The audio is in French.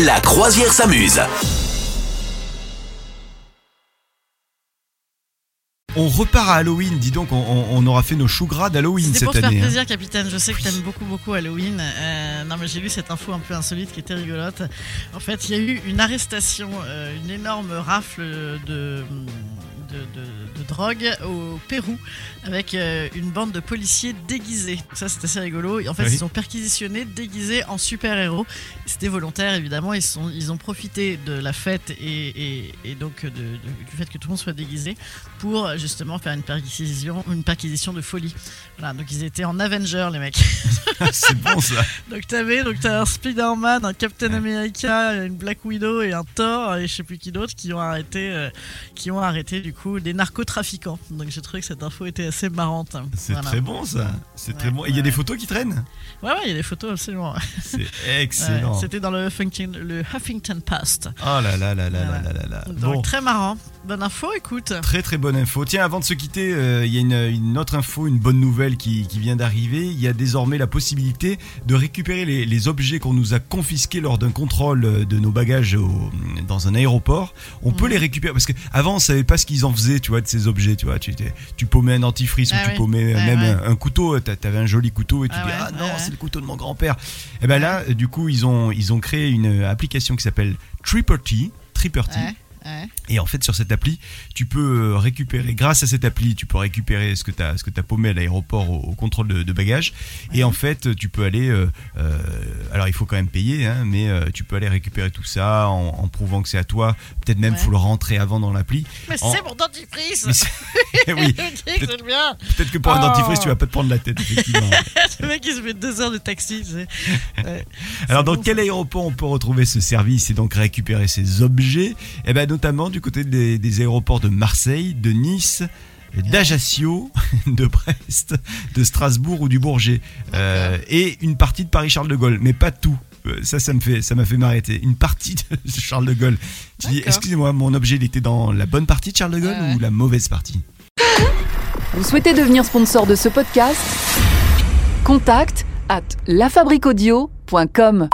La croisière s'amuse. On repart à Halloween, dis donc, on, aura fait nos choux gras d'Halloween C'était cette pour te faire année. hein. plaisir, capitaine. Je sais que t'aimes beaucoup, beaucoup Halloween. Euh, non, mais j'ai lu cette info un peu insolite qui était rigolote. En fait, il y a eu une arrestation, euh, une énorme rafle de, de, drogue au Pérou avec euh, une bande de policiers déguisés. Donc ça, c'est assez rigolo. En fait, Oui. ils sont perquisitionnés, déguisés en super-héros. C'était volontaire, évidemment. Ils, sont, ils ont profité de la fête et, et- et donc de- de- du fait que tout le monde soit déguisé pour justement faire une perquisition, une perquisition de folie. Voilà, donc ils étaient en Avenger, les mecs. C'est bon ça. Donc t'avais donc t'as un Spider-Man, un Captain America, une Black Widow et un Thor et je sais plus qui d'autre qui ont arrêté, euh, qui ont arrêté du coup des narcotrafiquants. Donc j'ai trouvé que cette info était assez marrante. C'est Voilà. très bon ça. C'est très bon. Et il y a des photos qui traînent? Ouais ouais, il y a des photos absolument. C'est excellent. C'était dans le Huffington, le Huffington Post. Oh là là là là là là là là. Donc Bon. très marrant. Bonne info, écoute. Très très bonne info. Tiens, avant de se quitter, euh, il y a une, une autre info, une bonne nouvelle qui, qui vient d'arriver. Il y a désormais la possibilité de récupérer les, les objets qu'on nous a confisqués lors d'un contrôle euh, de nos bagages au- dans un aéroport. On peut Mhm. les récupérer parce qu'avant on savait pas ce qu'ils en faisaient, tu vois, de ces objets. Tu vois, tu, tu paumais un dentifrice Ah ou tu oui. paumais euh, Ouais, même ouais. Un, un couteau. T'a- T'avais un joli couteau et tu Ah dis ouais, ah non, ouais, c'est le couteau de mon grand-père. Et ben là, euh, du coup, ils ont ils ont créé une application qui s'appelle Triperty. Triperty. Ouais. Et en fait, sur cette appli, tu peux euh, récupérer, grâce à cette appli, tu peux récupérer ce que tu as, ce que as paumé à l'aéroport au, au contrôle de, de bagages. Et en fait, tu peux aller. euh, euh, alors, il faut quand même payer, hein, mais euh, tu peux aller récupérer tout ça en, en prouvant que c'est à toi. Peut-être même, Ouais. faut le rentrer avant dans l'appli. Mais En- c'est mon dentifrice Mais c'est- oui, peut-être que pour un Oh. dentifrice, tu vas pas te prendre la tête, effectivement. Le mec il se fait deux heures de taxi. Alors, dans bon, quel aéroport on peut retrouver ce service et donc récupérer ces objets? Eh ben, notamment du côté des, des aéroports de Marseille, de Nice, d'Ajaccio, de Brest, de Strasbourg ou du Bourget. Euh, et une partie de Paris-Charles de Gaulle, mais pas tout. Euh, Ça, ça me fait, ça m'a fait m'arrêter. Une partie de Charles de Gaulle. Tu dis, excusez-moi, mon objet, il était dans la bonne partie de Charles de Gaulle Ouais, ouais. ou la mauvaise partie Vous souhaitez devenir sponsor de ce podcast? Contact à lafabriquaudio.com.